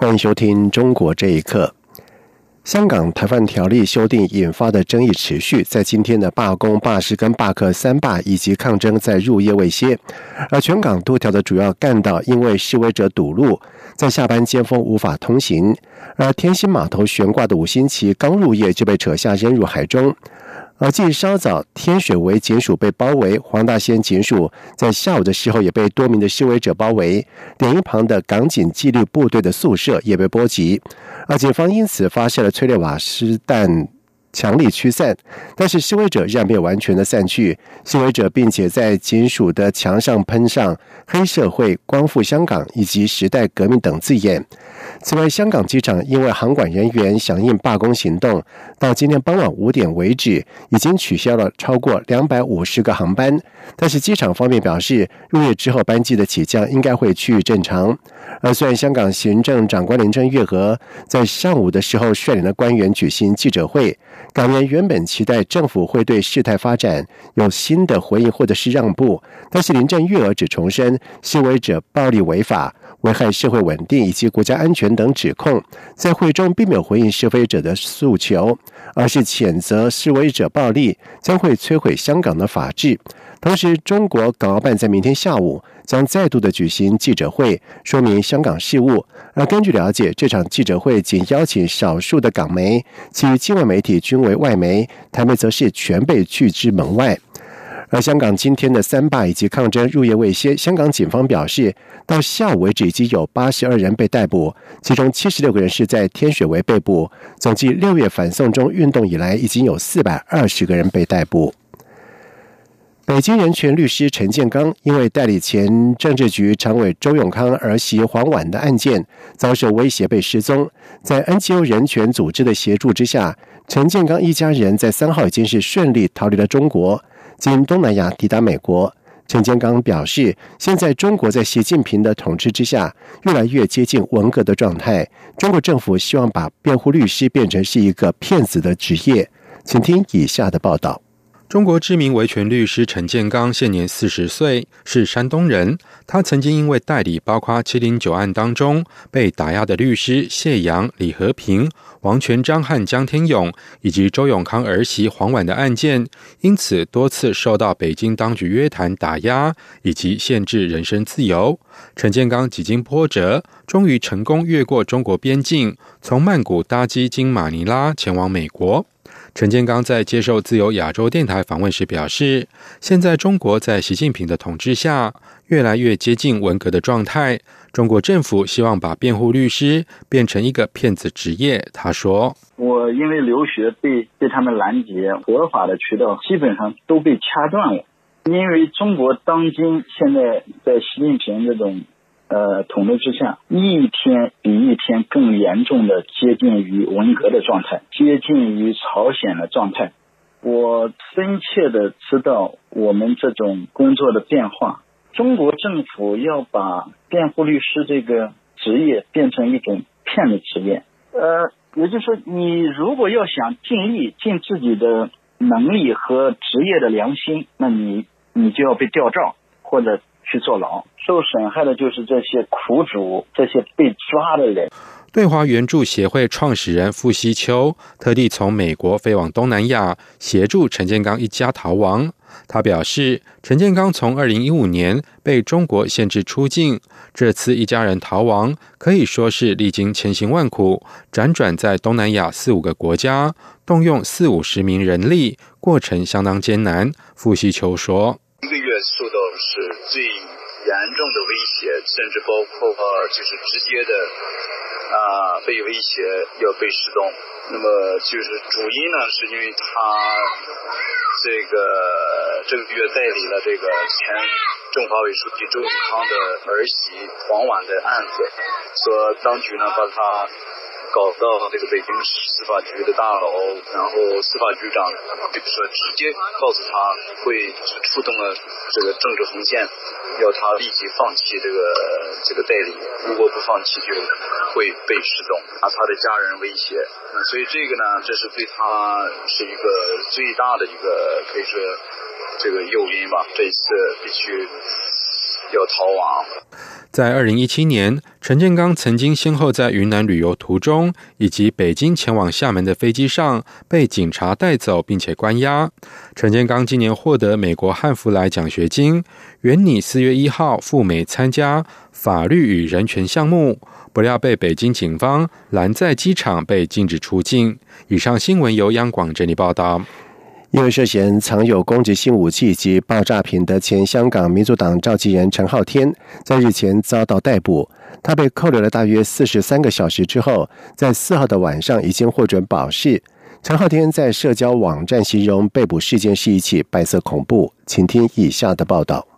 欢迎收听《中国这一刻》。香港台湾条例修订引发的争议持续，在今天的罢工、罢市跟罢课三罢以及抗争在入夜未歇，而全港多条的主要干道因为示威者堵路，在下班尖峰无法通行，而天星码头悬挂的五星旗刚入夜就被扯下扔入海中。而近日稍早天水围警署被包围，黄大仙警署在下午的时候也被多名的示威者包围，连一旁的港警纪律部队的宿舍也被波及，而警方因此发射了催泪瓦斯弹。强力驱散，但是示威者仍然没有完全的散去。示威者并且在警署的墙上喷上“黑社会”“光复香港”以及“时代革命”等字眼。此外，香港机场因为航管人员响应罢工行动，到今天傍晚五点为止，已经取消了超过两百五十个航班。但是机场方面表示，入夜之后班机的起降应该会趋于正常。而虽然香港行政长官林郑月娥在上午的时候率领了官员举行记者会。港人原本期待政府会对事态发展有新的回应或者是让步，但是林郑月娥只重申示威者暴力违法、危害社会稳定以及国家安全等指控，在会中并没有回应示威者的诉求，而是谴责示威者暴力将会摧毁香港的法治。同时，中国港澳办在明天下午。将再度的举行记者会，说明香港事务。而根据了解，这场记者会仅邀请少数的港媒，其余境外媒体均为外媒，台媒则是全被拒之门外。而香港今天的三罢以及抗争入夜未歇，香港警方表示，到下午为止已经有八十二人被逮捕，其中七十六个人是在天水围被捕。总计六月反送中运动以来，已经有四百二十个人被逮捕。北京人权律师陈建刚因为代理前政治局常委周永康儿媳黄婉的案件遭受威胁被失踪，在 NGO 人权组织的协助之下，陈建刚一家人在三号已经是顺利逃离了中国，经东南亚抵达美国。陈建刚表示，现在中国在习近平的统治之下，越来越接近文革的状态。中国政府希望把辩护律师变成是一个骗子的职业。请听以下的报道。中国知名维权律师陈建刚现年四十岁，是山东人。他曾经因为代理包括七零九案当中被打压的律师谢阳、李和平、王全章和江天勇，以及周永康儿媳黄婉的案件，因此多次受到北京当局约谈、打压以及限制人身自由。陈建刚几经波折，终于成功越过中国边境，从曼谷搭机经马尼拉前往美国。陈建刚在接受自由亚洲电台访问时表示：“现在中国在习近平的统治下，越来越接近文革的状态。中国政府希望把辩护律师变成一个骗子职业。”他说：“我因为留学被被他们拦截，合法的渠道基本上都被掐断了。因为中国当今现在在习近平这种。”呃，统治之下，一天比一天更严重的接近于文革的状态，接近于朝鲜的状态。我深切的知道我们这种工作的变化。中国政府要把辩护律师这个职业变成一种骗子职业。呃，也就是说，你如果要想尽力、尽自己的能力和职业的良心，那你你就要被调照或者。去坐牢，受损害的就是这些苦主，这些被抓的人。对华援助协会创始人傅西秋特地从美国飞往东南亚，协助陈建刚一家逃亡。他表示，陈建刚从二零一五年被中国限制出境，这次一家人逃亡可以说是历经千辛万苦，辗转在东南亚四五个国家，动用四五十名人力，过程相当艰难。傅西秋说。一个月受到是最严重的威胁，甚至包括就是直接的啊被威胁要被失踪。那么就是主因呢，是因为他这个这个月代理了这个前政法委书记周永康的儿媳黄婉的案子，说当局呢把他搞到这个北京市司法局的大楼，然后司法局长就是说直接告诉他会触动了这个政治红线，要他立即放弃这个这个代理，如果不放弃就会被失踪，拿他的家人威胁。所以这个呢，这是对他是一个最大的一个可以说这个诱因吧。这一次必须要逃亡。在二零一七年，陈建刚曾经先后在云南旅游途中，以及北京前往厦门的飞机上被警察带走，并且关押。陈建刚今年获得美国汉弗莱奖学金，原拟四月一号赴美参加法律与人权项目，不料被北京警方拦在机场，被禁止出境。以上新闻由央广整理报道。因为涉嫌藏有攻击性武器及爆炸品的前香港民主党召集人陈浩天，在日前遭到逮捕。他被扣留了大约四十三个小时之后，在四号的晚上已经获准保释。陈浩天在社交网站形容被捕事件是一起白色恐怖。请听以下的报道。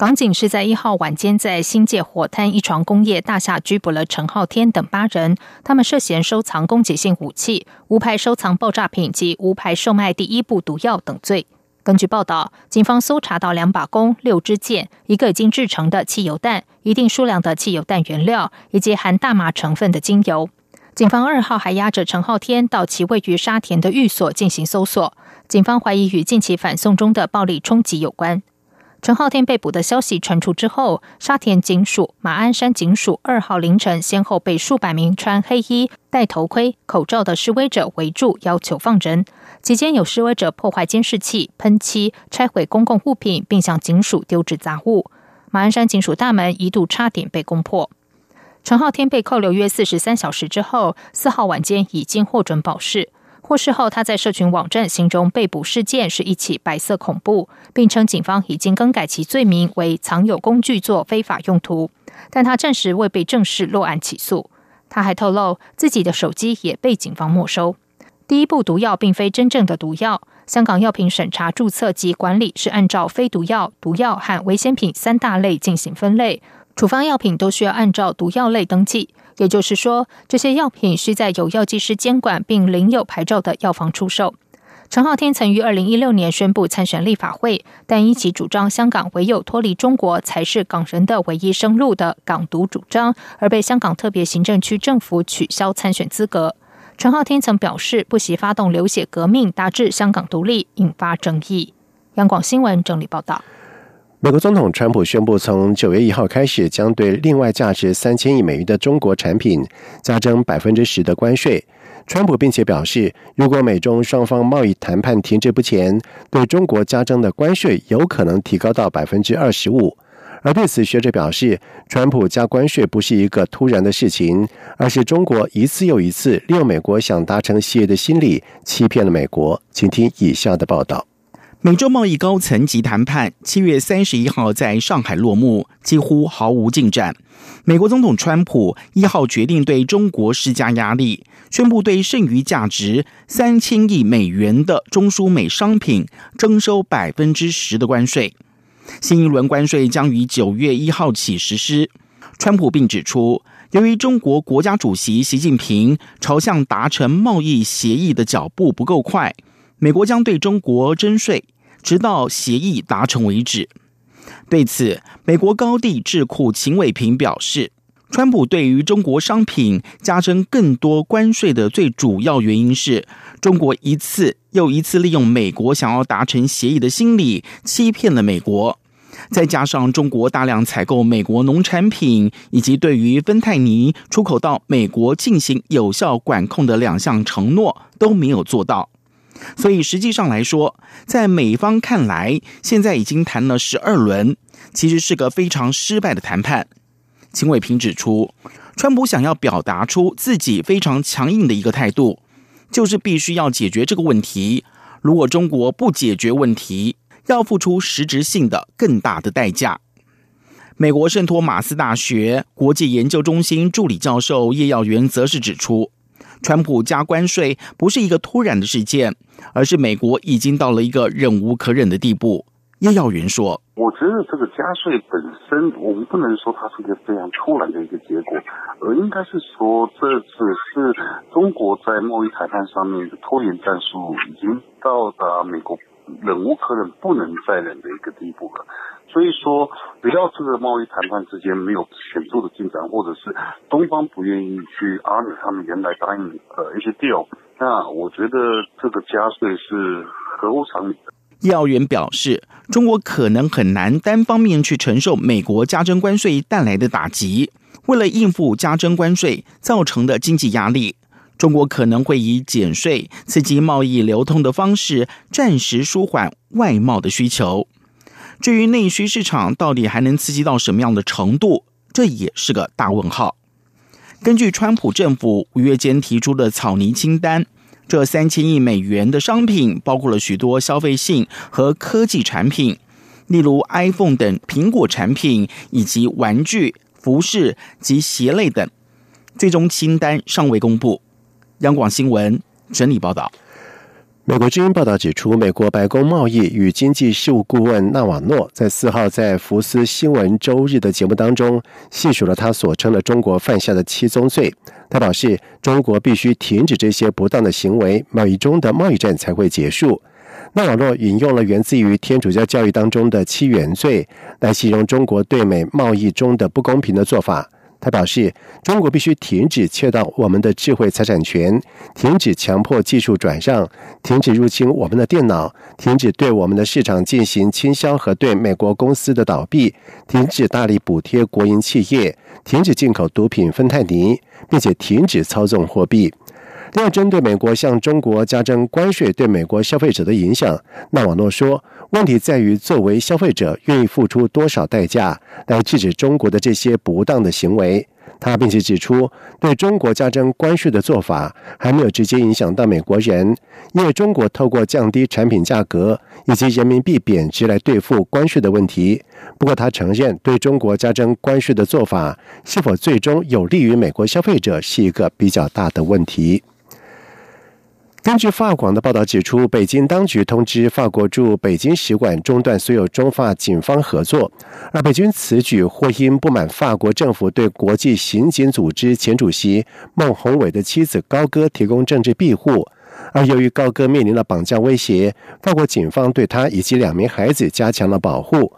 港警是在一号晚间在新界火滩一床工业大厦拘捕了陈浩天等八人，他们涉嫌收藏攻击性武器、无牌收藏爆炸品及无牌售卖第一部毒药等罪。根据报道，警方搜查到两把弓、六支箭、一个已经制成的汽油弹、一定数量的汽油弹原料以及含大麻成分的精油。警方二号还押着陈浩天到其位于沙田的寓所进行搜索，警方怀疑与近期反送中的暴力冲击有关。陈浩天被捕的消息传出之后，沙田警署、马鞍山警署二号凌晨先后被数百名穿黑衣、戴头盔、口罩的示威者围住，要求放人。期间有示威者破坏监视器、喷漆、拆毁公共物品，并向警署丢掷杂物。马鞍山警署大门一度差点被攻破。陈浩天被扣留约四十三小时之后，四号晚间已经获准保释。获释后，他在社群网站形容被捕事件是一起白色恐怖，并称警方已经更改其罪名为藏有工具做非法用途，但他暂时未被正式落案起诉。他还透露，自己的手机也被警方没收。第一步毒药并非真正的毒药，香港药品审查注册及管理是按照非毒药、毒药和危险品三大类进行分类，处方药品都需要按照毒药类登记。也就是说，这些药品需在有药剂师监管并领有牌照的药房出售。陈浩天曾于二零一六年宣布参选立法会，但因其主张香港唯有脱离中国才是港人的唯一生路的港独主张，而被香港特别行政区政府取消参选资格。陈浩天曾表示不惜发动流血革命，达至香港独立，引发争议。央广新闻整理报道。美国总统川普宣布，从九月一号开始，将对另外价值三千亿美元的中国产品加征百分之十的关税。川普并且表示，如果美中双方贸易谈判停滞不前，对中国加征的关税有可能提高到百分之二十五。而对此，学者表示，川普加关税不是一个突然的事情，而是中国一次又一次利用美国想达成协议的心理，欺骗了美国。请听以下的报道。美洲贸易高层级谈判七月三十一号在上海落幕，几乎毫无进展。美国总统川普一号决定对中国施加压力，宣布对剩余价值三千亿美元的中苏美商品征收百分之十的关税。新一轮关税将于九月一号起实施。川普并指出，由于中国国家主席习近平朝向达成贸易协议的脚步不够快。美国将对中国征税，直到协议达成为止。对此，美国高地智库秦伟平表示，川普对于中国商品加征更多关税的最主要原因是中国一次又一次利用美国想要达成协议的心理欺骗了美国，再加上中国大量采购美国农产品，以及对于芬太尼出口到美国进行有效管控的两项承诺都没有做到。所以实际上来说，在美方看来，现在已经谈了十二轮，其实是个非常失败的谈判。秦伟平指出，川普想要表达出自己非常强硬的一个态度，就是必须要解决这个问题。如果中国不解决问题，要付出实质性的更大的代价。美国圣托马斯大学国际研究中心助理教授叶耀元则是指出。川普加关税不是一个突然的事件，而是美国已经到了一个忍无可忍的地步。叶耀云说：“我觉得这个加税本身，我们不能说它是一个非常突然的一个结果，而应该是说这只是中国在贸易谈判上面的拖延战术已经到达美国忍无可忍、不能再忍的一个地步了。所以说，只要这个贸易谈判之间没有显著的进展，或者是东方不愿意去 honor 他们原来答应呃一些 deal，那我觉得这个加税是合乎常理的。”叶耀元表示，中国可能很难单方面去承受美国加征关税带来的打击。为了应付加征关税造成的经济压力，中国可能会以减税、刺激贸易流通的方式，暂时舒缓外贸的需求。至于内需市场到底还能刺激到什么样的程度，这也是个大问号。根据川普政府五月间提出的草拟清单。这三千亿美元的商品包括了许多消费性和科技产品，例如 iPhone 等苹果产品，以及玩具、服饰及鞋类等。最终清单尚未公布。央广新闻整理报道。美国之音报道指出，美国白宫贸易与经济事务顾问纳瓦诺在四号在福斯新闻周日的节目当中，细数了他所称的中国犯下的七宗罪。他表示，中国必须停止这些不当的行为，贸易中的贸易战才会结束。纳瓦诺引用了源自于天主教教育当中的七原罪，来形容中国对美贸易中的不公平的做法。他表示，中国必须停止窃盗我们的智慧财产权，停止强迫技术转让，停止入侵我们的电脑，停止对我们的市场进行倾销和对美国公司的倒闭，停止大力补贴国营企业，停止进口毒品芬太尼，并且停止操纵货币。另外，针对美国向中国加征关税对美国消费者的影响，纳瓦诺说，问题在于作为消费者愿意付出多少代价来制止中国的这些不当的行为。他并且指出，对中国加征关税的做法还没有直接影响到美国人，因为中国透过降低产品价格以及人民币贬值来对付关税的问题。不过，他承认对中国加征关税的做法是否最终有利于美国消费者是一个比较大的问题。根据法广的报道指出，北京当局通知法国驻北京使馆中断所有中法警方合作，而北京此举或因不满法国政府对国际刑警组织前主席孟宏伟的妻子高歌提供政治庇护，而由于高歌面临了绑架威胁，法国警方对他以及两名孩子加强了保护。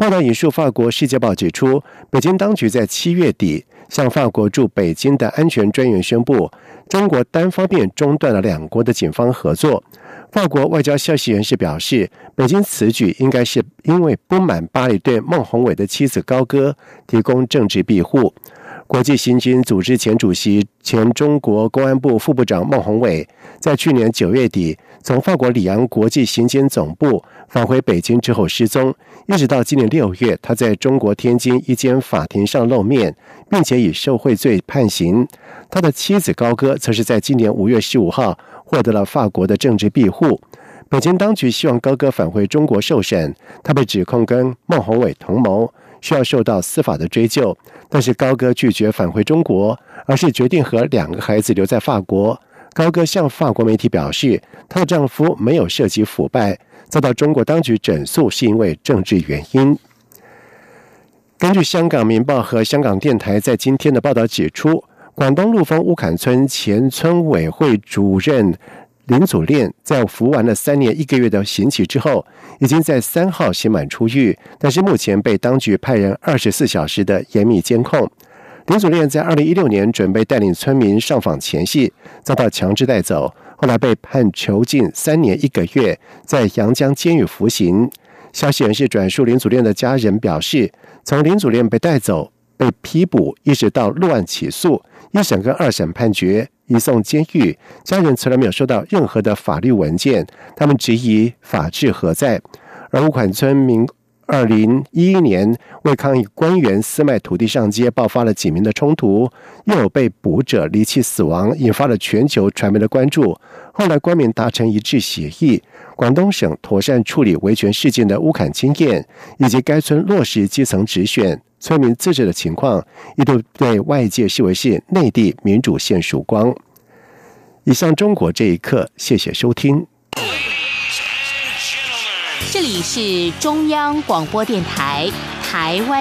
报道引述法国《世界报》指出，北京当局在七月底向法国驻北京的安全专员宣布。中国单方面中断了两国的警方合作。法国外交消息人士表示，北京此举应该是因为不满巴黎对孟宏伟的妻子高歌提供政治庇护。国际刑警组织前主席、前中国公安部副部长孟宏伟，在去年九月底从法国里昂国际刑警总部返回北京之后失踪，一直到今年六月，他在中国天津一间法庭上露面，并且以受贿罪判刑。他的妻子高歌则是在今年五月十五号获得了法国的政治庇护。北京当局希望高歌返回中国受审，他被指控跟孟宏伟同谋。需要受到司法的追究，但是高歌拒绝返回中国，而是决定和两个孩子留在法国。高歌向法国媒体表示，她的丈夫没有涉及腐败，遭到中国当局整肃是因为政治原因。根据香港《明报》和香港电台在今天的报道指出，广东陆丰乌坎村前村委会主任。林祖炼在服完了三年一个月的刑期之后，已经在三号刑满出狱，但是目前被当局派人二十四小时的严密监控。林祖炼在二零一六年准备带领村民上访前夕，遭到强制带走，后来被判囚禁三年一个月，在阳江监狱服刑。消息人士转述林祖炼的家人表示，从林祖炼被带走、被批捕，一直到落案起诉、一审跟二审判决。移送监狱，家人从来没有收到任何的法律文件，他们质疑法治何在？而乌坎村民二零一一年为抗议官员私卖土地上街，爆发了几名的冲突，又有被捕者离奇死亡，引发了全球传媒的关注。后来官民达成一致协议，广东省妥善处理维权事件的乌坎经验，以及该村落实基层直选。村民自治的情况一度被外界视为是内地民主现曙光。以上中国这一刻，谢谢收听。这里是中央广播电台台湾。